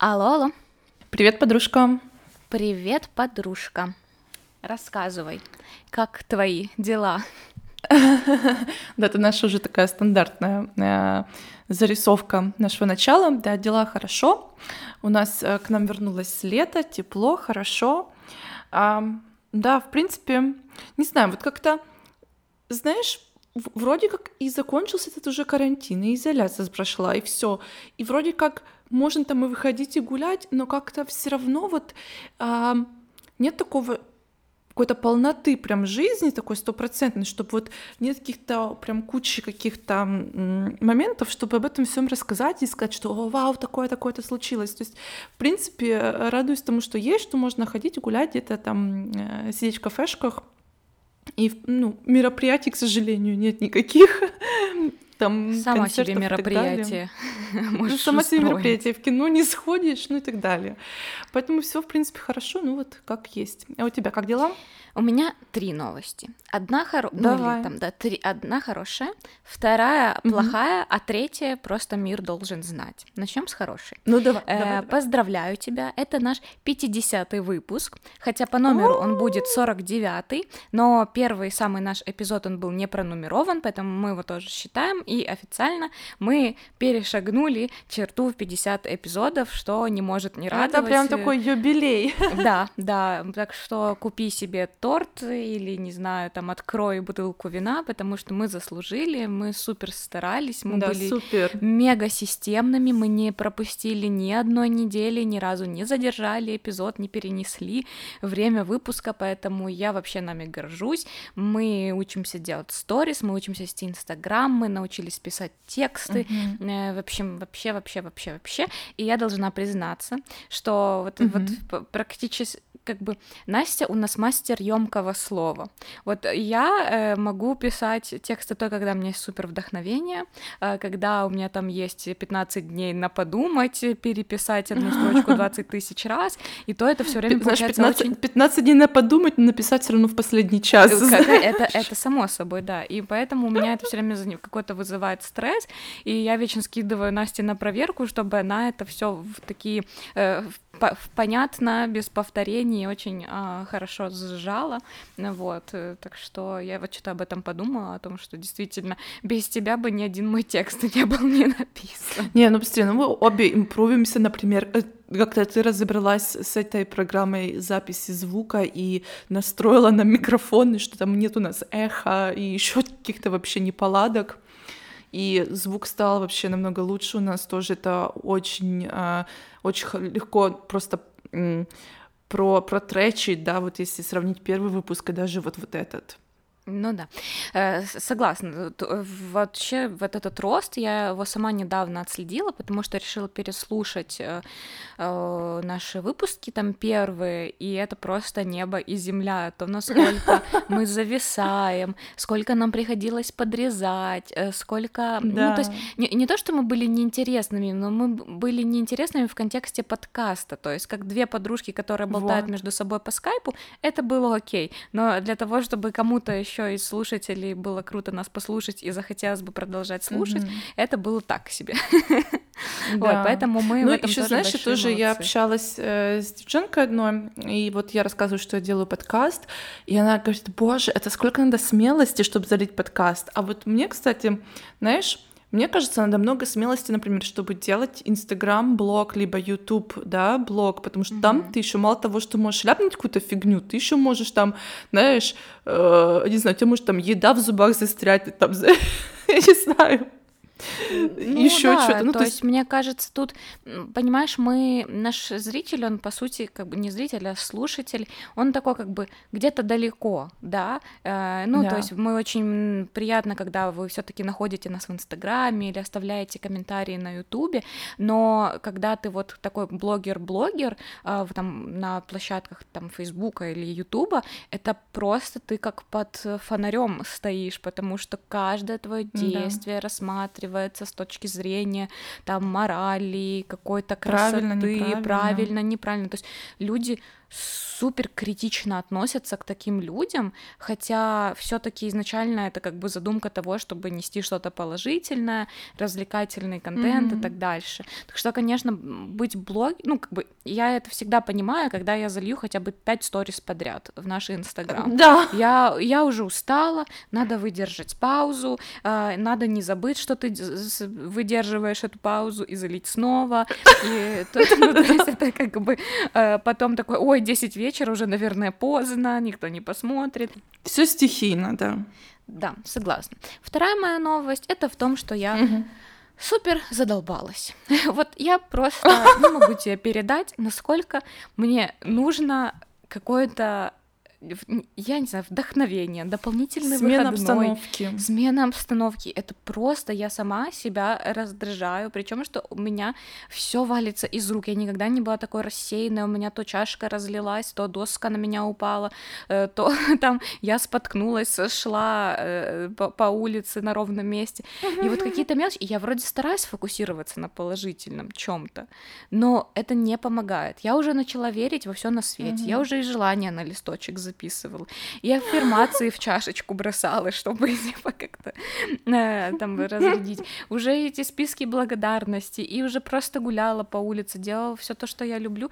Алло, алло. Привет, подружка. Привет, подружка. Рассказывай, как твои дела? Да, это наша уже такая стандартная э, зарисовка нашего начала. Да, дела хорошо. У нас э, к нам вернулось лето, тепло, хорошо. А, да, в принципе, не знаю, вот как-то, знаешь, вроде как и закончился этот уже карантин, и изоляция прошла, и все. И вроде как можно там и выходить и гулять, но как-то все равно вот а, нет такого какой-то полноты прям жизни такой стопроцентной, чтобы вот нет каких-то прям кучи каких-то моментов, чтобы об этом всем рассказать и сказать, что «О, вау, такое такое-то случилось. То есть, в принципе, радуюсь тому, что есть, что можно ходить, гулять где-то там, э, сидеть в кафешках. И, ну, мероприятий, к сожалению, нет никаких. Там Сама себе мероприятие Ну, сама себе мероприятие, в кино не сходишь, ну и так далее. Поэтому все, в принципе, хорошо, ну вот как есть. А у тебя как дела? У меня три новости. Одна хоро... ну, или там, да, три... Одна хорошая, вторая плохая, а третья просто мир должен знать. Начнем с хорошей. Ну давай, Э, давай, давай. Поздравляю тебя, это наш 50-й выпуск, хотя по номеру он будет 49-й, но первый самый наш эпизод, он был не пронумерован, поэтому мы его тоже считаем, и официально мы перешагнули черту в 50 эпизодов, что не может не радовать. Это прям такой юбилей. Да, да, так что купи себе торт или, не знаю, там, открой бутылку вина, потому что мы заслужили, мы супер старались, мы да, были супер. мега системными, мы не пропустили ни одной недели, ни разу не задержали эпизод, не перенесли время выпуска, поэтому я вообще нами горжусь. Мы учимся делать сторис, мы учимся вести Инстаграм, мы научились писать тексты. Э, в общем, вообще, вообще, вообще, вообще. И я должна признаться, что вот, вот Мгм. п- практически как бы Настя у нас мастер емкого слова. Вот я э, могу писать тексты только когда у меня есть супер вдохновение, э, когда у меня там есть 15 дней на подумать, переписать одну строчку 20 тысяч раз, и то это все время Знаешь, получается 15, очень 15 дней на подумать, но написать все равно в последний час. Э, как- Это, это само собой, да. И поэтому у меня это все время какой-то вызывает стресс. И я вечно скидываю Насте на проверку, чтобы она это все в такие э, в по- понятно, без повторений, очень а, хорошо сжала. Вот. э, Так что я вот что-то об этом подумала, о том, что действительно без тебя бы ни один мой текст не был не написан. Не, ну быстрее, ну мы обе импровимся, например, э, как-то ты разобралась с этой программой записи звука и настроила на микрофон, что там нет у нас эха и еще каких-то вообще неполадок. И звук стал вообще намного лучше у нас тоже. Это очень, а, очень легко просто про, протречить, да, вот если сравнить первый выпуск и даже вот, вот этот. Ну да, Э, согласна. Э, Вообще вот этот рост я его сама недавно отследила, потому что решила переслушать э, наши выпуски там первые, и это просто небо и земля. То насколько мы зависаем, сколько нам приходилось подрезать, сколько, ну Да. то есть не, не то, что мы были неинтересными, но мы были неинтересными в контексте подкаста, то есть как две подружки, которые болтают Вот. между собой по скайпу, это было окей. Но для того, чтобы кому-то еще из слушателей было круто нас послушать и захотелось бы продолжать слушать, Мгм. это было так себе. Вот, Да. поэтому мы в Ну, этом еще, тоже знаешь, я тоже я молодцы. общалась э, с девчонкой одной, и вот я рассказываю, что я делаю подкаст, и она говорит, боже, это сколько надо смелости, чтобы залить подкаст. А вот мне, кстати, знаешь, мне кажется, надо много смелости, например, чтобы делать Инстаграм, блог, либо YouTube, да, блог, потому что там Мгм. ты еще мало того, что можешь ляпнуть какую-то фигню, ты еще можешь там, знаешь, э, не знаю, у тебя может там еда в зубах застрять, там, я не знаю, Ну еще да, что-то. Ну, то есть, мне кажется, тут, понимаешь, мы, наш зритель, он, по сути, как бы не зритель, а слушатель, он такой как бы где-то далеко, да, Э, ну, Да. то есть мы очень приятно, когда вы все таки находите нас в Инстаграме или оставляете комментарии на Ютубе, но когда ты вот такой блогер-блогер в- там на площадках там Фейсбука или Ютуба, это просто ты как под фонарем стоишь, потому что каждое твое Да. действие рассматривается с точки зрения там морали, какой-то красоты, Правильно, неправильно. правильно, неправильно. То есть люди супер критично относятся к таким людям, хотя все-таки изначально это как бы задумка того, чтобы нести что-то положительное, развлекательный контент mm-hmm. и так дальше. Так что, конечно, быть блог, ну как бы я это всегда понимаю, когда я залью хотя бы пять сторис подряд в наш Инстаграм. Да. Я я уже устала, надо выдержать паузу, э, надо не забыть, что ты выдерживаешь эту паузу и залить снова. И ну, то есть это как бы э, потом такой, ой, 10 вечера вечер, уже, наверное, поздно, никто не посмотрит. Все стихийно, да. Да, согласна. Вторая моя новость это в том, что я супер задолбалась. Вот я просто не могу тебе передать, насколько мне нужно какое-то я не знаю, вдохновение, дополнительный Смена выходной, обстановки. Смена обстановки. Это просто я сама себя раздражаю. Причем, что у меня все валится из рук. Я никогда не была такой рассеянной. У меня то чашка разлилась, то доска на меня упала, э, то там я споткнулась, шла э, по, по улице на ровном месте. И вот какие-то мелочи. Я вроде стараюсь фокусироваться на положительном чем-то, но это не помогает. Я уже начала верить во все на свете. Я уже и желание на листочек записывал. И аффирмации в чашечку бросала, чтобы типа как-то э, там разрядить. Уже эти списки благодарности, и уже просто гуляла по улице, делала все то, что я люблю.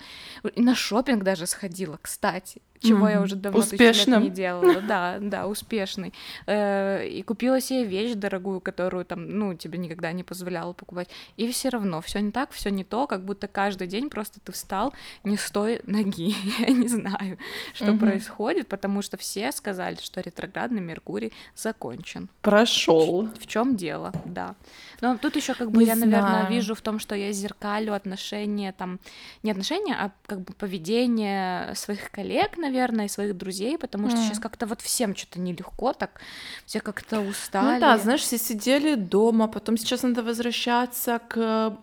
И на шопинг даже сходила, кстати чего mm-hmm. я уже давно Успешным. не делала. Да, да, успешный. Э, и купила себе вещь дорогую, которую там, ну, тебе никогда не позволяла покупать. И все равно все не так, все не то, как будто каждый день просто ты встал не с той ноги. я не знаю, что mm-hmm. происходит, потому что все сказали, что ретроградный Меркурий закончен. Прошел. В чем дело, да. Но тут еще как бы не я, знаю. наверное, вижу в том, что я зеркалю отношения там, не отношения, а как бы поведение своих коллег, наверное, и своих друзей, потому что mm. сейчас как-то вот всем что-то нелегко, так все как-то устали. Ну да, знаешь, все сидели дома, потом сейчас надо возвращаться к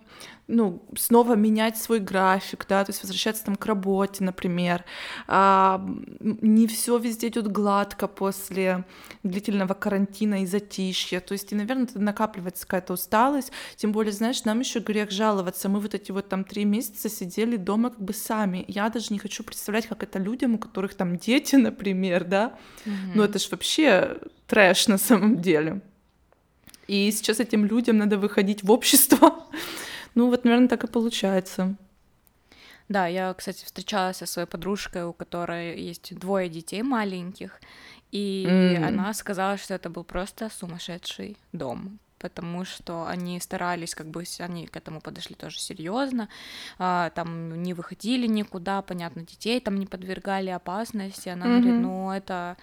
ну, снова менять свой график, да, то есть возвращаться там к работе, например. А, не все везде идет гладко после длительного карантина и затишья. То есть, и, наверное, накапливается какая-то усталость. Тем более, знаешь, нам еще грех жаловаться. Мы вот эти вот там три месяца сидели дома как бы сами. Я даже не хочу представлять, как это людям, у которых там дети, например, да. Mm-hmm. Ну, это ж вообще трэш на самом деле. И сейчас этим людям надо выходить в общество ну вот, наверное, так и получается. Да, я, кстати, встречалась со своей подружкой, у которой есть двое детей маленьких, и mm. она сказала, что это был просто сумасшедший дом, потому что они старались, как бы они к этому подошли тоже серьезно, а, там не выходили никуда, понятно, детей там не подвергали опасности. Она mm-hmm. говорит, ну это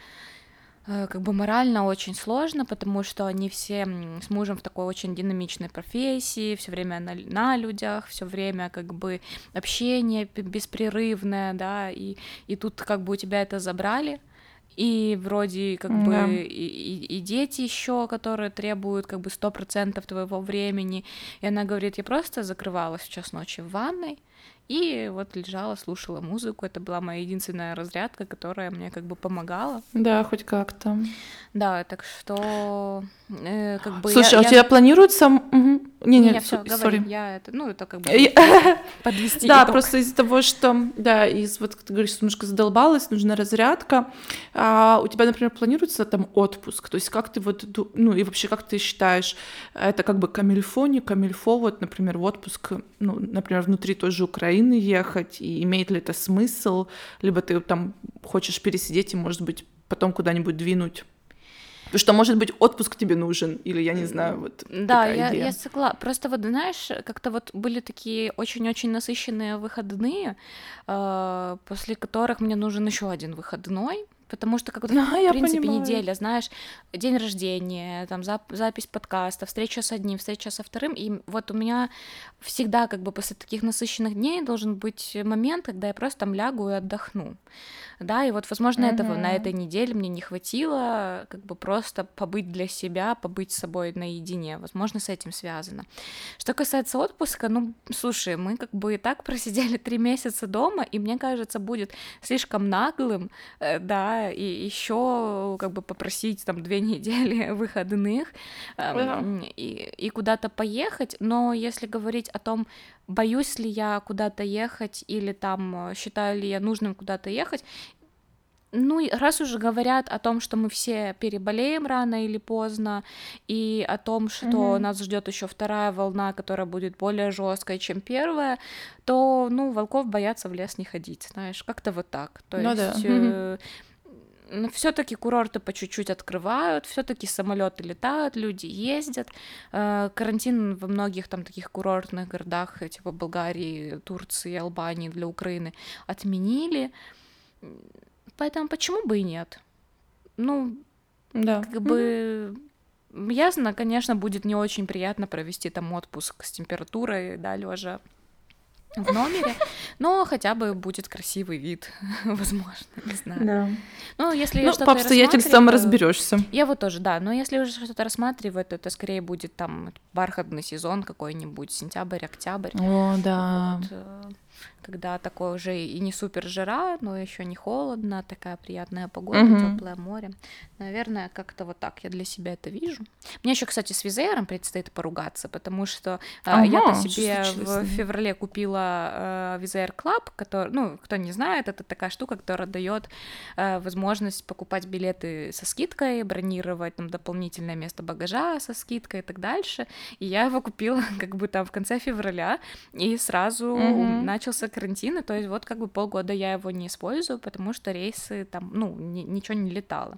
как бы морально очень сложно, потому что они все с мужем в такой очень динамичной профессии, все время на, на людях, все время как бы общение беспрерывное, да, и, и тут как бы у тебя это забрали, и вроде как да. бы и, и, и дети еще, которые требуют как бы сто процентов твоего времени, и она говорит, я просто закрывалась в час ночи в ванной, и вот лежала, слушала музыку. Это была моя единственная разрядка, которая мне как бы помогала. Да, хоть как-то. Да, так что э, как бы. Слушай, я, а у я... тебя планируется? Угу. Не, не, не все, говори. Я это, ну это как бы подвести. Да, просто из-за того, что, да, из вот ты говоришь, немножко задолбалась, нужна разрядка. А у тебя, например, планируется там отпуск? То есть как ты вот, ну и вообще как ты считаешь, это как бы камильфо, не камильфо, вот, например, в отпуск, ну, например, внутри той же Украины Украины ехать, и имеет ли это смысл, либо ты там хочешь пересидеть и, может быть, потом куда-нибудь двинуть. Потому что, может быть, отпуск тебе нужен, или я не знаю, вот. Да, я, идея. я согласна. Просто вот, знаешь, как-то вот были такие очень-очень насыщенные выходные, э, после которых мне нужен еще один выходной, потому что как ну, в принципе понимаю. неделя, знаешь, день рождения, там зап- запись подкаста, встреча с одним, встреча со вторым, и вот у меня всегда как бы после таких насыщенных дней должен быть момент, когда я просто там лягу и отдохну да, и вот, возможно, mm-hmm. этого на этой неделе мне не хватило, как бы просто побыть для себя, побыть с собой наедине, возможно, с этим связано. Что касается отпуска, ну, слушай, мы как бы и так просидели три месяца дома, и мне кажется, будет слишком наглым, э, да, да, и еще как бы попросить там две недели выходных э, и, и куда-то поехать, но если говорить о том, боюсь ли я куда-то ехать или там э, считаю ли я нужным куда-то ехать, ну, раз уже говорят о том, что мы все переболеем рано или поздно, и о том, что mm-hmm. нас ждет еще вторая волна, которая будет более жесткой, чем первая, то, ну, волков боятся в лес не ходить, знаешь, как-то вот так. То ну, есть. Да. Mm-hmm. Но все-таки курорты по чуть-чуть открывают, все-таки самолеты летают, люди ездят. Э, карантин во многих там таких курортных городах, типа Болгарии, Турции, Албании для Украины отменили. Поэтому почему бы и нет? Ну, да. как бы mm-hmm. ясно, конечно, будет не очень приятно провести там отпуск с температурой, да, лежа в номере, но хотя бы будет красивый вид, возможно, не знаю. Да. Ну, если ну, что-то по обстоятельствам разберешься. Я вот тоже, да, но если уже что-то рассматривать, то это скорее будет там бархатный сезон какой-нибудь, сентябрь, октябрь. О, да. Вот, э, когда такое уже и не супер жара, но еще не холодно, такая приятная погода, угу. теплое море. Наверное, как-то вот так я для себя это вижу. Мне еще, кстати, с Визеером предстоит поругаться, потому что ага, э, я-то себе в феврале купила э, Визеер Club, который, ну, кто не знает, это такая штука, которая дает э, возможность покупать билеты со скидкой, бронировать там дополнительное место багажа со скидкой и так дальше. И я его купила как бы там в конце февраля и сразу угу. Начался карантин, и то есть вот как бы полгода я его не использую, потому что рейсы там, ну, ни, ничего не летало.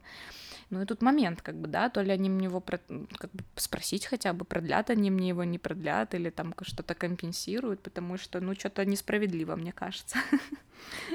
Ну и тут момент, как бы, да, то ли они мне его про, как бы спросить хотя бы, продлят они мне его, не продлят, или там что-то компенсируют, потому что, ну, что-то несправедливо, мне кажется.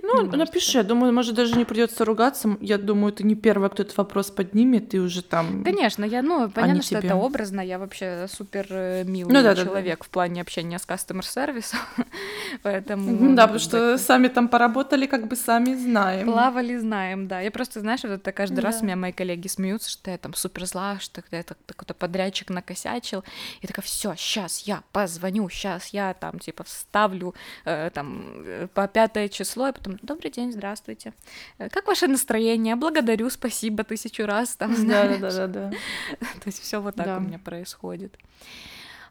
Ну, напиши, я думаю, может, даже не придется ругаться. Я думаю, ты не первая, кто этот вопрос поднимет, и уже там... Конечно, я, ну, понятно, что тебе... это образно, я вообще супер э, милый ну, да, человек да, да. в плане общения с кастомер-сервисом, поэтому... Да, потому что сами там поработали, как бы сами знаем. Плавали, знаем, да. Я просто, знаешь, вот это каждый раз меня мои коллеги смеются, что я там супер зла, что это какой-то подрядчик накосячил, и такая, все, сейчас я позвоню, сейчас я там, типа, вставлю э, там э, по пятое число число, и потом «Добрый день, здравствуйте». Э, как ваше настроение? Благодарю, спасибо тысячу раз. Там, да, да, да, да. То есть все вот так да. у меня происходит.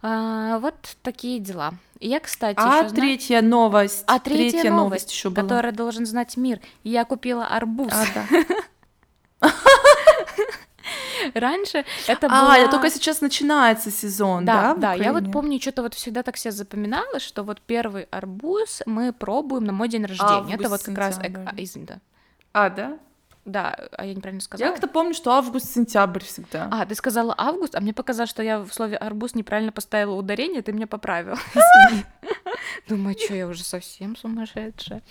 А, вот такие дела. Я, кстати, а еще третья знаю... новость. А третья, третья новость, новость еще была. которая должен знать мир. Я купила арбуз. А, да. Раньше это было... А, только сейчас начинается сезон, да? Да, да. Я вот помню, что-то вот всегда так себе запоминала, что вот первый арбуз мы пробуем на мой день рождения. Август, это вот как раз... А, извини, да. А, да? Да, а я неправильно сказала. Я как-то помню, что август-сентябрь всегда. А, ты сказала август, а мне показалось, что я в слове арбуз неправильно поставила ударение, ты меня поправил. Думаю, что я уже совсем сумасшедшая.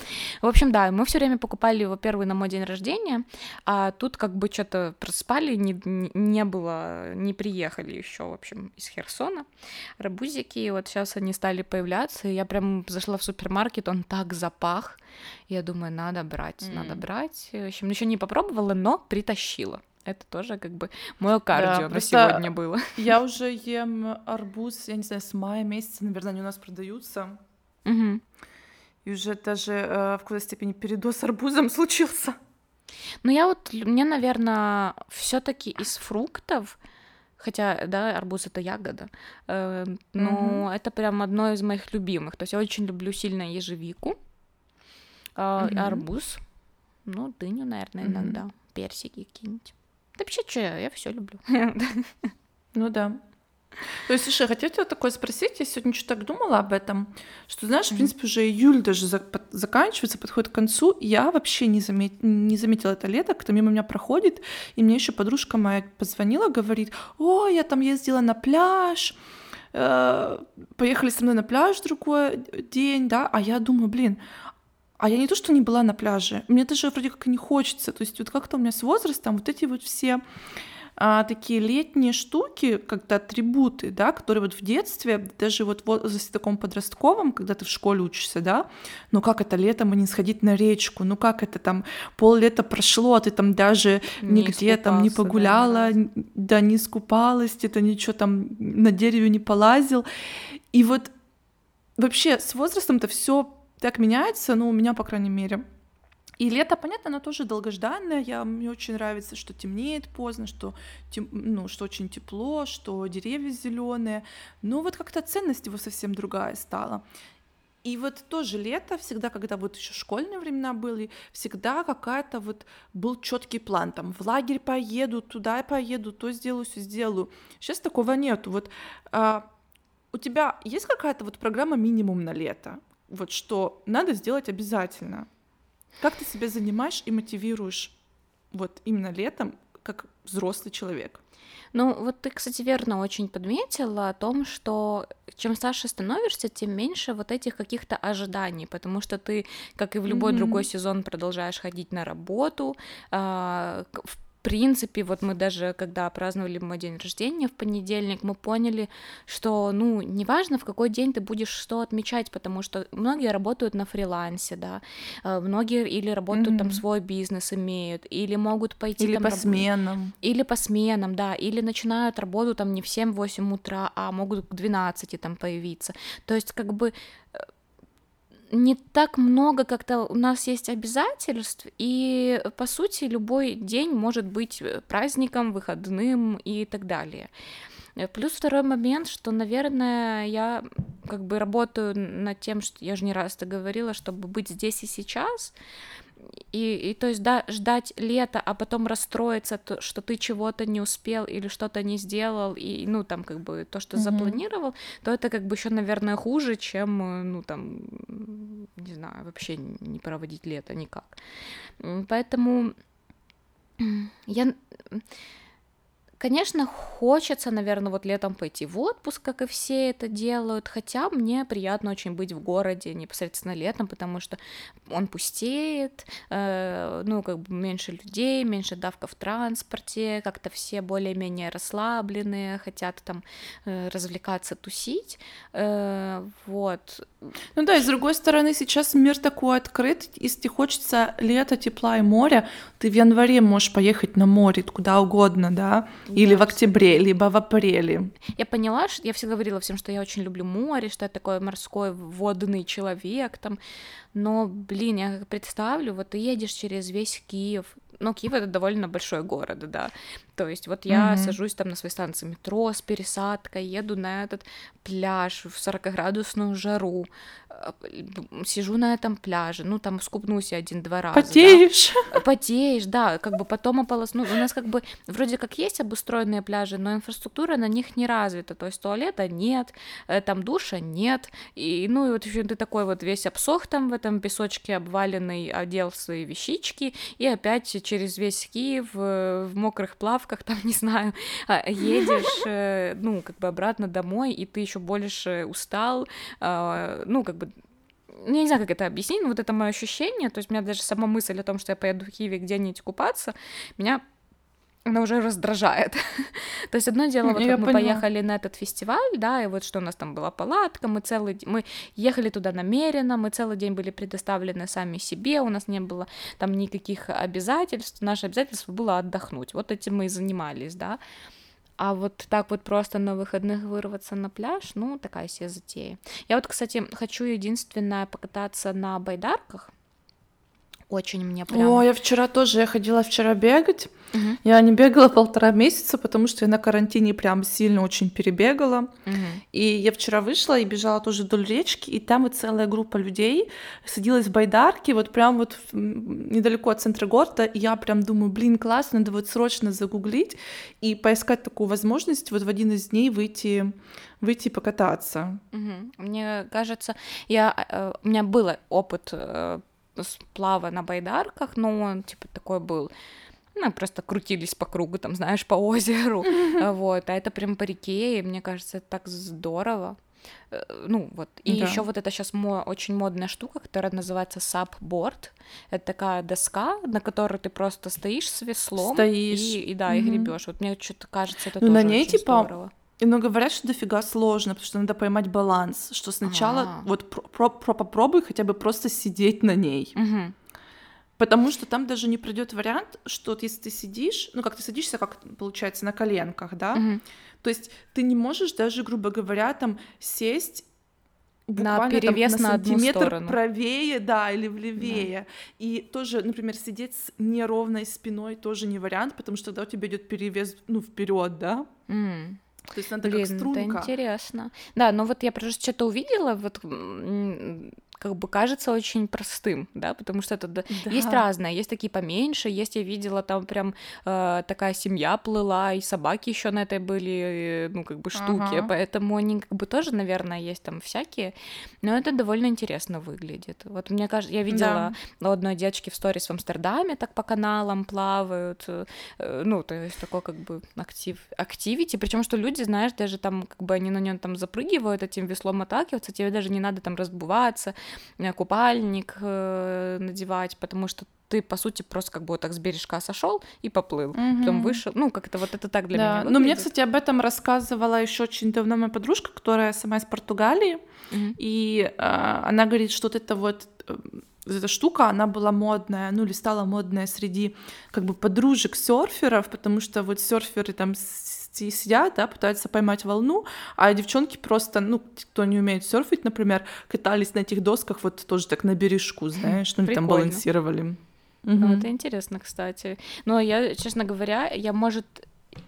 В общем, да, мы все время покупали его первый на мой день рождения, а тут как бы что-то проспали, не, не было, не приехали еще, в общем, из Херсона. Арбузики, и вот сейчас они стали появляться, и я прям зашла в супермаркет, он так запах, я думаю, надо брать, mm. надо брать. В общем, еще не попробовала, но притащила. Это тоже как бы мое кардио да, на сегодня было. Я уже ем арбуз, я не знаю, с мая месяца, наверное, они у нас продаются. Угу. И уже даже э, в какой-то степени передоз арбузом случился. Ну я вот, мне, наверное, все таки из фруктов, хотя, да, арбуз это ягода, э, но угу. это прям одно из моих любимых. То есть я очень люблю сильно ежевику, а, угу. арбуз, ну, дыню, наверное, угу. иногда, персики какие-нибудь. Да вообще, что я, я все люблю. Ну да. То есть, слушай, хотела тебя такое спросить, я сегодня что-то так думала об этом, что, знаешь, в принципе, уже июль даже заканчивается, подходит к концу, и я вообще не, замет... не заметила это лето, кто мимо меня проходит, и мне еще подружка моя позвонила, говорит, о, я там ездила на пляж, э, поехали со мной на пляж другой день, да, а я думаю, блин, а я не то, что не была на пляже, мне даже вроде как и не хочется. То есть вот как-то у меня с возрастом вот эти вот все а, такие летние штуки, как-то атрибуты, да, которые вот в детстве, даже вот в возрасте таком подростковом, когда ты в школе учишься, да, ну как это летом и не сходить на речку, ну как это там пол лета прошло, а ты там даже не нигде там не погуляла, да, да, не искупалась, это ничего там на дереве не полазил. И вот вообще с возрастом-то все так меняется, ну, у меня, по крайней мере. И лето, понятно, оно тоже долгожданное. Я, мне очень нравится, что темнеет поздно, что, тем, ну, что очень тепло, что деревья зеленые. Но вот как-то ценность его совсем другая стала. И вот тоже лето, всегда, когда вот еще школьные времена были, всегда какая-то вот был четкий план, там в лагерь поеду, туда поеду, то сделаю, все сделаю. Сейчас такого нету. Вот а, у тебя есть какая-то вот программа минимум на лето? Вот что надо сделать обязательно? Как ты себя занимаешь и мотивируешь вот именно летом, как взрослый человек? Ну, вот ты, кстати, верно очень подметила о том, что чем старше становишься, тем меньше вот этих каких-то ожиданий, потому что ты, как и в любой mm-hmm. другой сезон, продолжаешь ходить на работу, э, в принципе, вот мы даже, когда праздновали мой день рождения в понедельник, мы поняли, что, ну, неважно, в какой день ты будешь что отмечать, потому что многие работают на фрилансе, да, э, многие или работают mm-hmm. там свой бизнес имеют, или могут пойти или там... по раб... сменам. Или по сменам, да, или начинают работу там не в 7-8 утра, а могут к 12 там появиться. То есть, как бы э, не так много как-то у нас есть обязательств, и по сути любой день может быть э, праздником, выходным и так далее. Э, плюс второй момент, что, наверное, я как бы работаю над тем, что я же не раз это говорила, чтобы быть здесь и сейчас, и, и то есть, да, ждать лета, а потом расстроиться, то, что ты чего-то не успел или что-то не сделал, и, ну, там, как бы, то, что mm-hmm. запланировал, то это, как бы, еще, наверное, хуже, чем, э, ну, там, не знаю, вообще не проводить лето никак. Поэтому я Конечно, хочется, наверное, вот летом пойти в отпуск, как и все это делают, хотя мне приятно очень быть в городе непосредственно летом, потому что он пустеет, э, ну, как бы меньше людей, меньше давка в транспорте, как-то все более-менее расслабленные, хотят там э, развлекаться, тусить, э, вот. Ну да, и с другой стороны, сейчас мир такой открыт, если хочется лета, тепла и моря, ты в январе можешь поехать на море, куда угодно, да, или в октябре, либо в апреле. Я поняла, что я всегда говорила всем, что я очень люблю море, что я такой морской водный человек, там, но, блин, я представлю, вот ты едешь через весь Киев, ну, Киев это довольно большой город, да, то есть вот я mm-hmm. сажусь там на своей станции метро с пересадкой, еду на этот пляж в 40-градусную жару, э, сижу на этом пляже, ну, там скупнусь один-два раза. Потеешь. Да. Потеешь, да, как бы потом ополосну. У нас как бы вроде как есть обустроенные пляжи, но инфраструктура на них не развита, то есть туалета нет, э, там душа нет, и, ну, и вот еще ты такой вот весь обсох там в этом песочке обваленный, одел свои вещички, и опять через весь Киев в мокрых плавках, там, не знаю, а, едешь, э, ну, как бы обратно домой, и ты еще больше устал, а, ну, как бы я не знаю, как это объяснить, но вот это мое ощущение, то есть у меня даже сама мысль о том, что я поеду в Киеве где-нибудь купаться, меня она уже раздражает. То есть одно дело, вот как мы поехали на этот фестиваль, да, и вот что у нас там была палатка, мы целый мы ехали туда намеренно, мы целый день были предоставлены сами себе, у нас не было там никаких обязательств, наше обязательство было отдохнуть, вот этим мы и занимались, да. А вот так вот просто на выходных вырваться на пляж, ну, такая себе затея. Я вот, кстати, хочу единственное покататься на байдарках, очень мне прям... О, я вчера тоже, я ходила вчера бегать. Угу. Я не бегала полтора месяца, потому что я на карантине прям сильно очень перебегала. Угу. И я вчера вышла и бежала тоже вдоль речки, и там вот целая группа людей садилась в байдарке, вот прям вот недалеко от центра города, и я прям думаю, блин, классно, надо вот срочно загуглить и поискать такую возможность вот в один из дней выйти выйти покататься. Угу. Мне кажется, я, э, у меня был опыт э, сплава на байдарках, но он, типа, такой был ну, просто крутились по кругу, там, знаешь, по озеру, вот, а это прям по реке, и мне кажется, это так здорово. Э, ну, вот. И да. еще вот это сейчас мо- очень модная штука, которая называется сапборд. Это такая доска, на которой ты просто стоишь с веслом. Стоишь. И, и да, и гребешь. Вот мне что-то кажется, это ну, тоже на ней, очень типа, здорово. Но говорят, что дофига сложно, потому что надо поймать баланс, что сначала А-а-а. вот про- про- попробуй хотя бы просто сидеть на ней. Угу. Потому что там даже не придет вариант, что вот если ты сидишь, ну как ты садишься, как получается, на коленках, да, угу. то есть ты не можешь даже, грубо говоря, там сесть буквально на перевес там, на, на сантиметр сторону. правее, да, или влевее. Да. И тоже, например, сидеть с неровной спиной тоже не вариант, потому что тогда у тебя идет перевес, ну, вперед, да. Mm. То есть надо Блин, как струнка. это интересно. Да, но вот я просто что-то увидела, вот как бы кажется очень простым, да, потому что это да. есть разное, есть такие поменьше, есть я видела там прям э, такая семья плыла и собаки еще на этой были, э, ну как бы штуки, ага. поэтому они как бы тоже, наверное, есть там всякие, но это довольно интересно выглядит. Вот мне кажется, я видела да. одной девочки в сторис в Амстердаме так по каналам плавают, э, ну то есть такой как бы актив, активити, причем что люди, знаешь, даже там как бы они на нем там запрыгивают этим веслом отталкиваться, тебе даже не надо там разбываться Э, купальник э, надевать, потому что ты, по сути, просто как бы вот так с бережка сошел и поплыл, mm-hmm. потом вышел. Ну, как это вот это так для да. меня. Выглядит. Ну, мне, кстати, об этом рассказывала еще очень давно моя подружка, которая сама из Португалии, mm-hmm. и э, она говорит, что вот это вот э, эта штука, она была модная, ну или стала модная среди как бы подружек серферов, потому что вот серферы там сидят, да, пытаются поймать волну, а девчонки просто, ну, кто не умеет серфить, например, катались на этих досках вот тоже так на бережку, знаешь, ну, там балансировали. Ну, это интересно, кстати. Но я, честно говоря, я, может,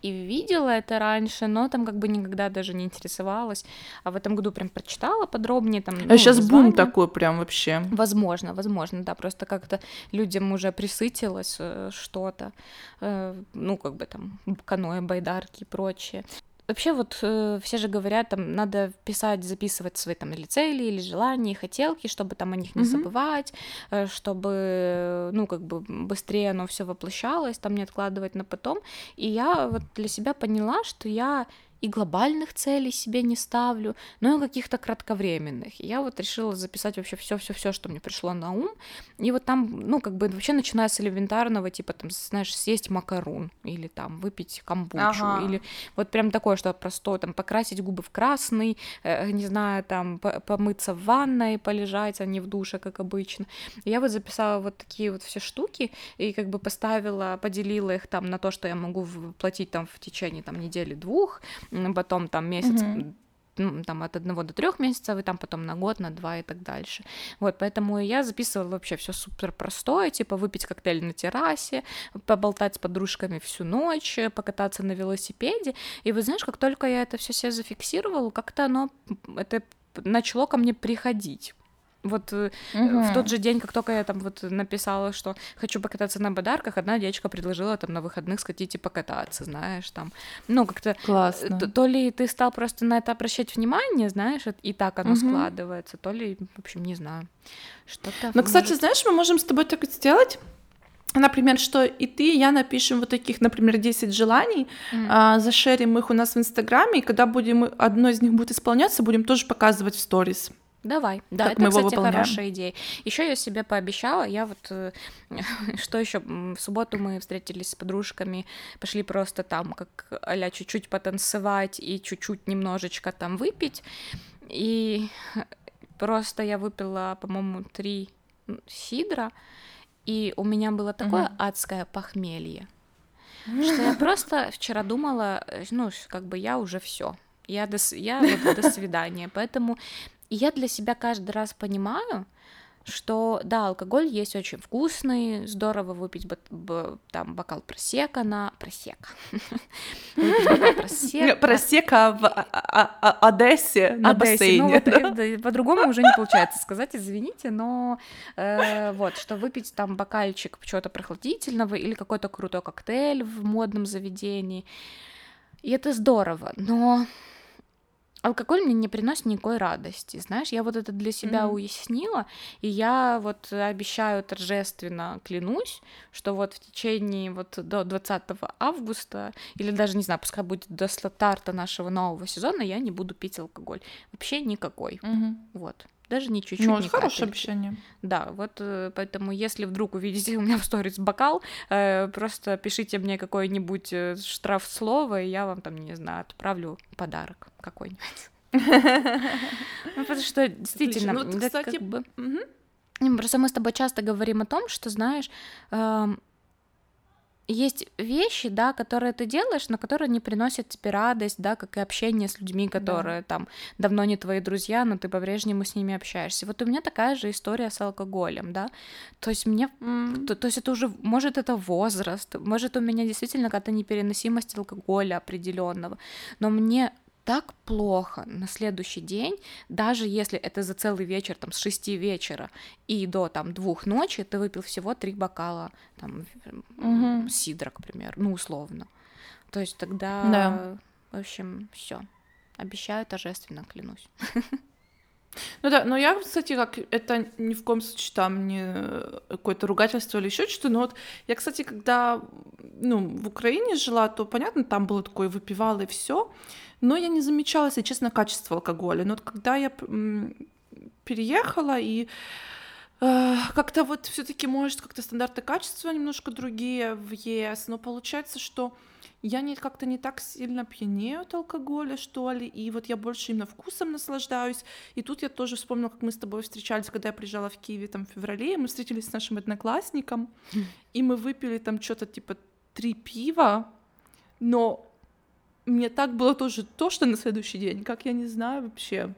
и видела это раньше, но там как бы никогда даже не интересовалась. А в этом году прям прочитала подробнее. Там, а ну, сейчас название. бум такой прям вообще. Возможно, возможно, да, просто как-то людям уже присытилось э, что-то, э, ну, как бы там каноэ, байдарки и прочее. Вообще вот э, все же говорят, там надо писать, записывать свои там или цели, или желания, хотелки, чтобы там о них не mm-hmm. забывать, э, чтобы, ну, как бы быстрее оно все воплощалось, там не откладывать на потом. И я вот для себя поняла, что я и глобальных целей себе не ставлю, но и каких-то кратковременных. И я вот решила записать вообще все-все-все, что мне пришло на ум. И вот там, ну, как бы вообще начиная с элементарного, типа там, знаешь, съесть макарон, или там выпить камбучу, ага. или вот прям такое, что простое, там, покрасить губы в красный, э, не знаю, там, помыться в ванной, полежать, а не в душе, как обычно. И я вот записала вот такие вот все штуки, и как бы поставила, поделила их там на то, что я могу платить там в течение там недели-двух, потом там месяц mm-hmm там от одного до трех месяцев, и там потом на год, на два и так дальше. Вот, поэтому я записывала вообще все супер простое, типа выпить коктейль на террасе, поболтать с подружками всю ночь, покататься на велосипеде. И вы знаешь, как только я это все себе зафиксировала, как-то оно это начало ко мне приходить. Вот угу. в тот же день, как только я там вот написала, что хочу покататься на бадарках, одна девочка предложила там на выходных сходить и покататься, знаешь, там. Ну, как-то... Классно. То, то ли ты стал просто на это обращать внимание, знаешь, и так оно угу. складывается, то ли, в общем, не знаю, что-то... Ну, кстати, знаешь, мы можем с тобой так сделать, Например, что и ты, и я напишем вот таких, например, 10 желаний, mm. а, зашерим их у нас в Инстаграме, и когда будем одно из них будет исполняться, будем тоже показывать в сторис. Давай, да, как это, мы кстати, выполняем. хорошая идея. Еще я себе пообещала, я вот, э, что еще в субботу мы встретились с подружками, пошли просто там, как а чуть-чуть потанцевать и чуть-чуть немножечко там выпить, и просто я выпила, по-моему, три сидра, и у меня было такое угу. адское похмелье, что я просто вчера думала, э, ну, как бы я уже все, я до, я вот до свидания. Поэтому и я для себя каждый раз понимаю, что да, алкоголь есть очень вкусный, здорово выпить там бокал просека на просека. Просека в а, а, а, Одессе на ну бассейне. По-другому уже не получается сказать, извините, но э, вот, что выпить там бокальчик чего-то прохладительного или какой-то крутой коктейль в модном заведении, и это здорово, но алкоголь мне не приносит никакой радости. Знаешь, я вот это для себя mm-hmm. уяснила, и я вот обещаю торжественно, клянусь, что вот в течение вот до 20 августа, или даже, не знаю, пускай будет до старта нашего нового сезона, я не буду пить алкоголь. Вообще никакой. Mm-hmm. Вот даже не чуть-чуть. Ну, это хорошее обещание. Да, вот э, поэтому, если вдруг увидите у меня в сторис бокал, э, просто пишите мне какое-нибудь э, штраф слово, и я вам там, не знаю, отправлю подарок какой-нибудь. Ну, потому что действительно, ну, кстати, бы... Просто мы с тобой часто говорим о том, что, знаешь, эм, есть вещи, да, которые ты делаешь, но которые не приносят тебе радость, да, как и общение с людьми, которые да. там давно не твои друзья, но ты по-прежнему с ними общаешься. Вот у меня такая же история с алкоголем, да. То есть мне, mm. то, то есть это уже, может, это возраст, может, у меня действительно какая-то непереносимость алкоголя определенного, но мне так плохо на следующий день, даже если это за целый вечер, там, с 6 вечера и до, там, двух ночи, ты выпил всего три бокала, там, угу. сидра, к примеру, ну, условно. То есть тогда, да. в общем, все. Обещаю торжественно, клянусь. Ну да, но я, кстати, как это ни в коем случае там не какое-то ругательство или еще что-то, но вот я, кстати, когда ну, в Украине жила, то понятно, там было такое выпивало и все, но я не замечала, если честно, качество алкоголя. Но вот когда я переехала и э, как-то вот все-таки может как-то стандарты качества немножко другие в ЕС, но получается, что я не, как-то не так сильно пьянею от алкоголя, что ли, и вот я больше именно вкусом наслаждаюсь. И тут я тоже вспомнила, как мы с тобой встречались, когда я приезжала в Киеве там в феврале, и мы встретились с нашим одноклассником, и мы выпили там что-то типа три пива, но мне так было тоже то, что на следующий день, как я не знаю вообще.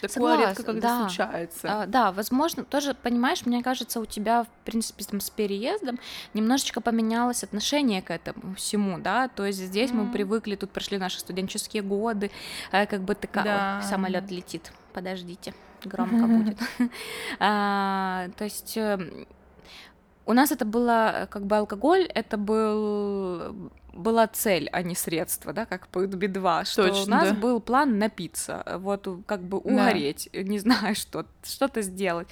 Такое Согласна, редко когда да. случается. А, да, возможно, тоже, понимаешь, мне кажется, у тебя, в принципе, там, с переездом немножечко поменялось отношение к этому всему, да, то есть здесь mm. мы привыкли, тут прошли наши студенческие годы, а, как бы такая, да. самолет летит, подождите, громко будет. А, то есть эм, у нас это было как бы алкоголь, это был была цель, а не средство, да, как по Би-2, что Точно, у нас да. был план напиться, вот как бы угореть, да. не знаю, что, что-то сделать.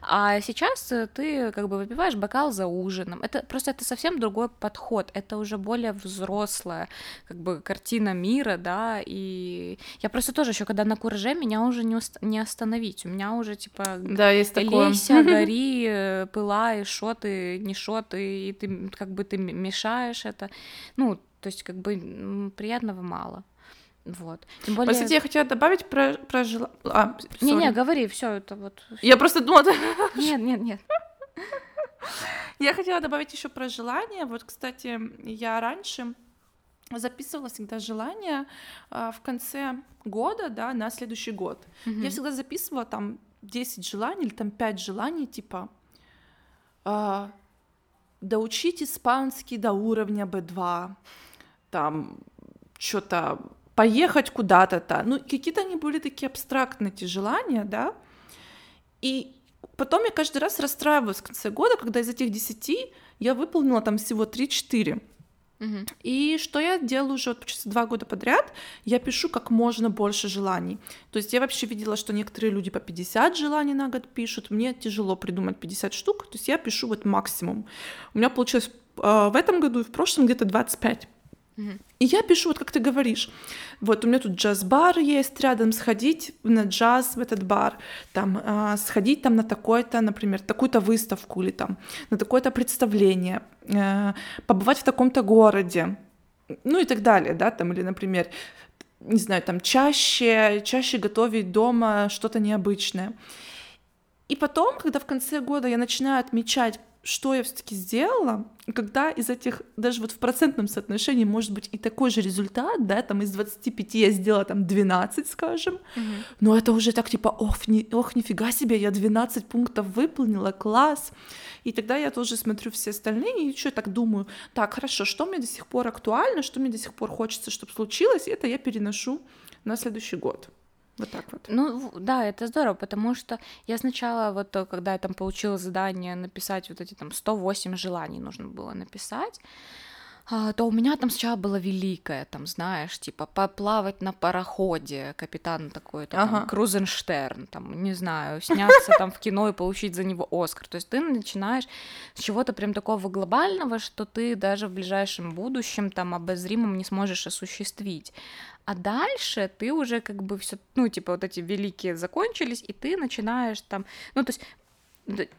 А сейчас ты как бы выпиваешь бокал за ужином. Это просто это совсем другой подход, это уже более взрослая как бы картина мира, да, и я просто тоже еще когда на кураже меня уже не, уст... не остановить, у меня уже типа да, есть такое. лейся, гори, э, пылай, шо ты, не шо ты, и ты как бы ты мешаешь это, ну, то есть как бы приятного мало. Вот. Тем более... Кстати, я хотела добавить про, про жел... А, Не-не, говори, все это вот. Я просто думала... Нет, нет, нет. Я хотела добавить еще про желание. Вот, кстати, я раньше записывала всегда желания а, в конце года, да, на следующий год. Mm-hmm. Я всегда записывала там 10 желаний или там 5 желаний, типа доучить испанский до уровня B2, там что-то поехать куда-то-то. Ну, какие-то они были такие абстрактные, эти желания, да. И потом я каждый раз расстраивалась в конце года, когда из этих десяти я выполнила там всего 3-4. И что я делаю уже вот, получается, два года подряд, я пишу как можно больше желаний. То есть я вообще видела, что некоторые люди по 50 желаний на год пишут, мне тяжело придумать 50 штук, то есть я пишу вот максимум. У меня получилось э, в этом году и в прошлом где-то 25. И я пишу, вот как ты говоришь, вот у меня тут джаз-бар есть рядом, сходить на джаз в этот бар, там, э, сходить там на такой-то, например, такую-то выставку или там на такое-то представление, э, побывать в таком-то городе, ну и так далее, да, там, или, например, не знаю, там, чаще, чаще готовить дома что-то необычное. И потом, когда в конце года я начинаю отмечать, что я все-таки сделала, когда из этих, даже вот в процентном соотношении может быть и такой же результат, да, там из 25 я сделала там 12, скажем, mm-hmm. но это уже так типа, ох, ни, ох, нифига себе, я 12 пунктов выполнила, класс. И тогда я тоже смотрю все остальные и еще так думаю, так, хорошо, что мне до сих пор актуально, что мне до сих пор хочется, чтобы случилось, и это я переношу на следующий год. Вот так вот. Ну, да, это здорово, потому что я сначала, вот когда я там получила задание написать вот эти там 108 желаний нужно было написать, а, то у меня там сначала было великое, там, знаешь, типа поплавать на пароходе, капитан такой, там, ага. Крузенштерн, там, не знаю, сняться там в кино и получить за него Оскар. То есть ты начинаешь с чего-то прям такого глобального, что ты даже в ближайшем будущем там обозримом не сможешь осуществить. А дальше ты уже как бы все, ну, типа вот эти великие закончились, и ты начинаешь там, ну, то есть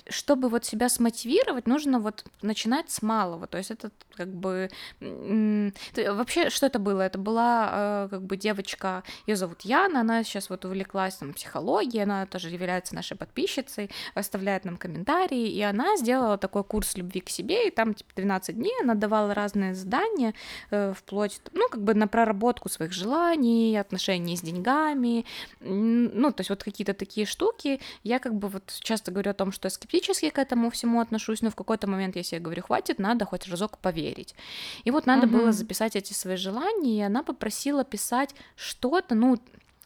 чтобы вот себя смотивировать, нужно вот начинать с малого. То есть это как бы вообще что это было? Это была э, как бы девочка, ее зовут Яна, она сейчас вот увлеклась там психологией, она тоже является нашей подписчицей, оставляет нам комментарии, и она сделала такой курс любви к себе, и там типа 12 дней она давала разные задания, э, вплоть, ну как бы на проработку своих желаний, отношений с деньгами, ну то есть вот какие-то такие штуки. Я как бы вот часто говорю о том, что я скептически к этому всему отношусь, но в какой-то момент я себе говорю, хватит, надо хоть разок поверить. И вот надо угу. было записать эти свои желания, и она попросила писать что-то, ну,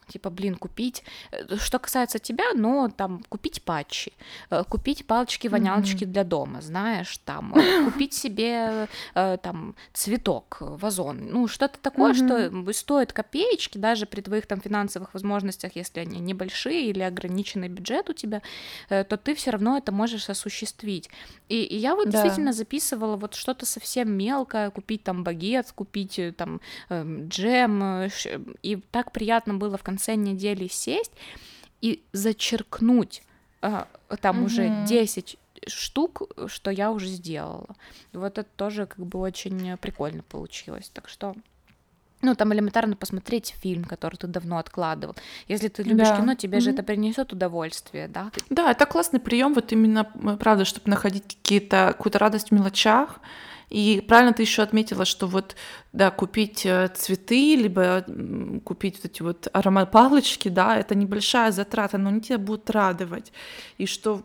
типа, блин, купить, э, что касается тебя, но там купить патчи, э, купить палочки-вонялочки mm-hmm. для дома, знаешь, там, э, купить себе там цветок, вазон, ну, что-то такое, mm-hmm. что стоит копеечки, даже при твоих там финансовых возможностях, если они небольшие или ограниченный бюджет у тебя, то ты все равно это можешь осуществить. И, и я вот да. действительно записывала вот что-то совсем мелкое, купить там багет, купить там эм, джем, и так приятно было в конце конце недели сесть и зачеркнуть а, там угу. уже 10 штук, что я уже сделала. Вот это тоже как бы очень прикольно получилось. Так что ну, там элементарно посмотреть фильм, который ты давно откладывал. Если ты любишь да. кино, тебе mm-hmm. же это принесет удовольствие, да? Да, это классный прием, вот именно, правда, чтобы находить какие-то, какую-то радость в мелочах, и правильно ты еще отметила, что вот, да, купить э, цветы, либо купить вот эти вот аромат-палочки, да, это небольшая затрата, но они тебя будут радовать. И что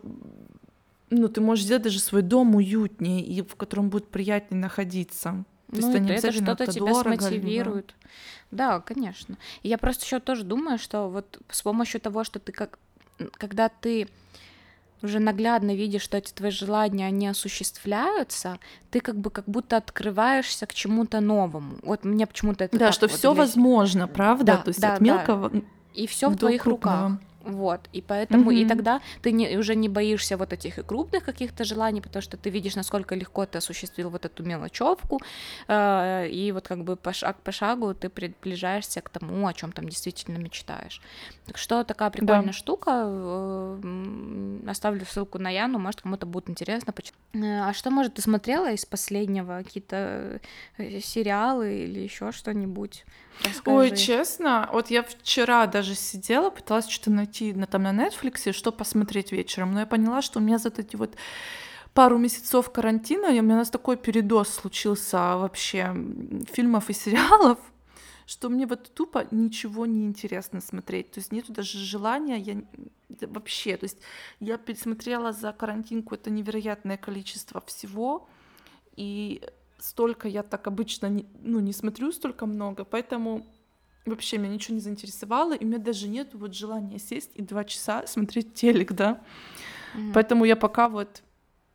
ну, ты можешь сделать даже свой дом уютнее, и в котором будет приятнее находиться. То ну, есть это, это что-то тебя дорого, смотивирует. Либо... Да, конечно. Я просто еще тоже думаю, что вот с помощью того, что ты как, когда ты уже наглядно видишь, что эти твои желания, они осуществляются, ты как бы как будто открываешься к чему-то новому. Вот мне почему-то это Да, что вот все возможно, правда? Да, То есть да, от мелкого да. И все в твоих крупного. руках. Вот, и поэтому, mm-hmm. и тогда ты не, уже не боишься вот этих и крупных каких-то желаний, потому что ты видишь, насколько легко ты осуществил вот эту мелочевку, э, и вот как бы по шаг по шагу ты приближаешься к тому, о чем там действительно мечтаешь. Так что такая прикольная да. штука, э, оставлю ссылку на Яну, может кому-то будет интересно. Э, а что, может, ты смотрела из последнего какие-то э, сериалы или еще что-нибудь? Расскажи. Ой, честно, вот я вчера даже сидела, пыталась что-то найти на, там на Netflix, что посмотреть вечером, но я поняла, что у меня за эти вот пару месяцев карантина, у меня у нас такой передоз случился вообще фильмов и сериалов, что мне вот тупо ничего не интересно смотреть. То есть нету даже желания, я вообще, то есть я пересмотрела за карантинку это невероятное количество всего, и столько я так обычно не, ну, не смотрю столько много, поэтому вообще меня ничего не заинтересовало, и у меня даже нет вот желания сесть и два часа смотреть телек, да. Mm-hmm. Поэтому я пока вот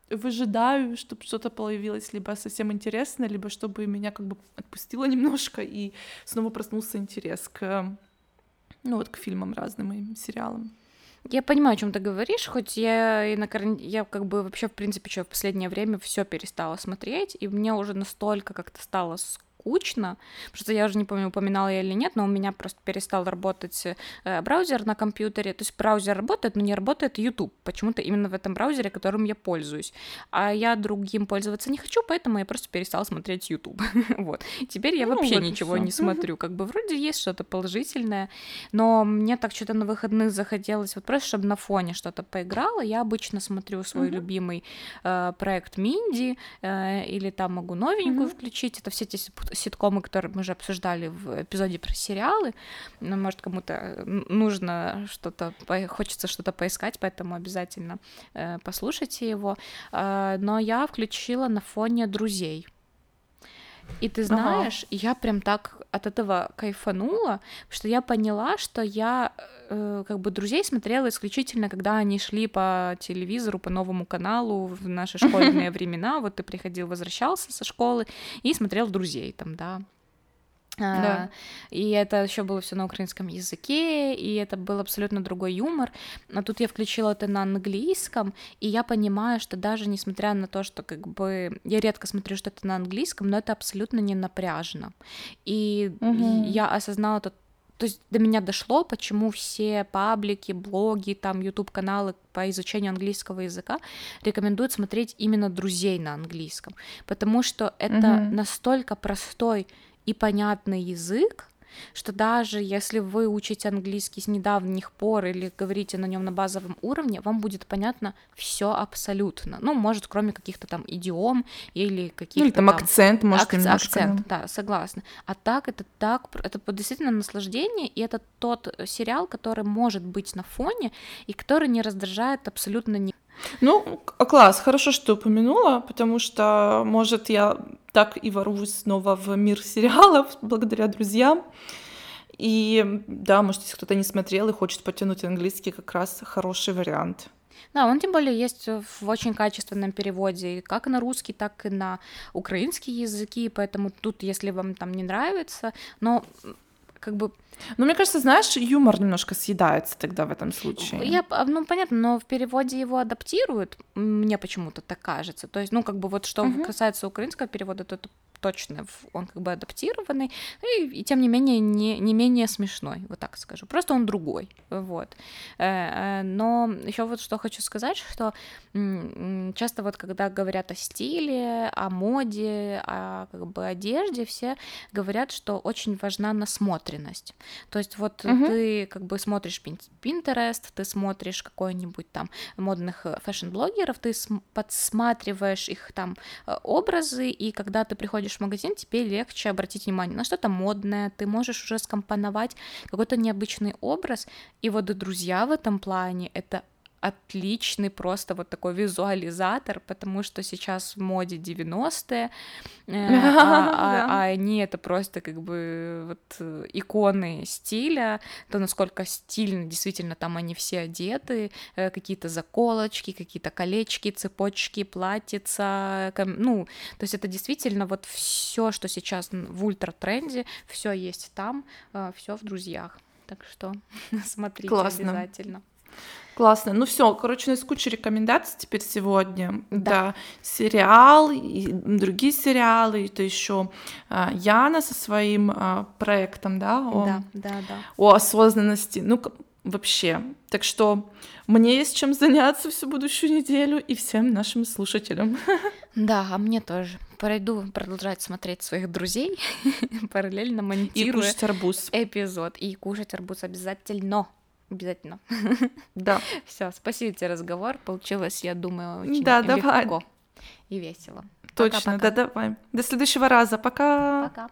выжидаю, чтобы что-то появилось либо совсем интересно, либо чтобы меня как бы отпустило немножко и снова проснулся интерес к ну вот к фильмам разным и сериалам. Я понимаю, о чем ты говоришь, хоть я и на каран... я как бы вообще, в принципе, что в последнее время все перестала смотреть, и мне уже настолько как-то стало скучно, потому что я уже не помню, упоминала я или нет, но у меня просто перестал работать э, браузер на компьютере, то есть браузер работает, но не работает YouTube, почему-то именно в этом браузере, которым я пользуюсь, а я другим пользоваться не хочу, поэтому я просто перестала смотреть YouTube, вот, теперь я ну, вообще вот ничего не смотрю, как бы вроде есть что-то положительное, но мне так что-то на выходных захотелось, вот просто чтобы на фоне что-то поиграло, я обычно смотрю свой mm-hmm. любимый э, проект Минди, э, или там могу новенькую mm-hmm. включить, это все эти ситкомы, которые мы уже обсуждали в эпизоде про сериалы. Ну, может, кому-то нужно что-то, хочется что-то поискать, поэтому обязательно э, послушайте его. Э, но я включила на фоне друзей. И ты знаешь, ага. я прям так от этого кайфанула, что я поняла, что я э, как бы друзей смотрела исключительно, когда они шли по телевизору, по новому каналу в наши школьные времена. Вот ты приходил, возвращался со школы и смотрел друзей там, да, да. И это еще было все на украинском языке, и это был абсолютно другой юмор. Но тут я включила это на английском, и я понимаю, что даже несмотря на то, что как бы я редко смотрю что-то на английском, но это абсолютно не напряжно. И угу. я осознала тот то есть до меня дошло, почему все паблики, блоги, там, YouTube-каналы по изучению английского языка рекомендуют смотреть именно друзей на английском, потому что это mm-hmm. настолько простой и понятный язык, что даже если вы учите английский с недавних пор или говорите на нем на базовом уровне, вам будет понятно все абсолютно. Ну, может, кроме каких-то там идиом или каких-то... Ну, или там, там акцент, может, ак- немножко. Акцент, да, согласна. А так, это так, это действительно наслаждение, и это тот сериал, который может быть на фоне, и который не раздражает абсолютно ни ну, класс, хорошо, что упомянула, потому что, может, я так и ворвусь снова в мир сериалов благодаря друзьям. И да, может, если кто-то не смотрел и хочет потянуть английский, как раз хороший вариант. Да, он тем более есть в очень качественном переводе, как на русский, так и на украинский языки, поэтому тут, если вам там не нравится, но как бы... Ну, мне кажется, знаешь, юмор немножко съедается тогда в этом случае. Я, ну, понятно, но в переводе его адаптируют, мне почему-то так кажется. То есть, ну, как бы вот что uh-huh. касается украинского перевода, то это точно он как бы адаптированный, и, и тем не менее не, не менее смешной, вот так скажу. Просто он другой, вот. Э, э, но еще вот что хочу сказать, что часто вот когда говорят о стиле, о моде, о как бы одежде, все говорят, что очень важна насмотренность. То есть вот угу. ты как бы смотришь Pinterest, ты смотришь какой-нибудь там модных э, фэшн-блогеров, ты подсматриваешь их там образы, и когда ты приходишь приходишь в магазин, тебе легче обратить внимание на что-то модное, ты можешь уже скомпоновать какой-то необычный образ, и вот друзья в этом плане — это отличный просто вот такой визуализатор, потому что сейчас в моде 90-е, э, а, а, а они это просто как бы вот иконы стиля, то насколько стильно действительно там они все одеты, э, какие-то заколочки, какие-то колечки, цепочки, платьица, ну, то есть это действительно вот все, что сейчас в ультра тренде, все есть там, э, все в друзьях. Так что смотрите Классно. обязательно. Классно. Ну все, короче, у нас куча рекомендаций теперь сегодня. Да. да сериал, и другие сериалы, это еще а, Яна со своим а, проектом, да? О, да, да, да. О осознанности. Ну, вообще. Так что мне есть чем заняться всю будущую неделю и всем нашим слушателям. Да, а мне тоже. Пойду продолжать смотреть своих друзей, параллельно монтируя и кушать арбуз. эпизод. И кушать арбуз обязательно. Обязательно. Да. Все, спасибо тебе разговор. Получилось, я думаю, очень да, легко давай. и весело. Точно, да, давай. До следующего раза. Пока. Пока.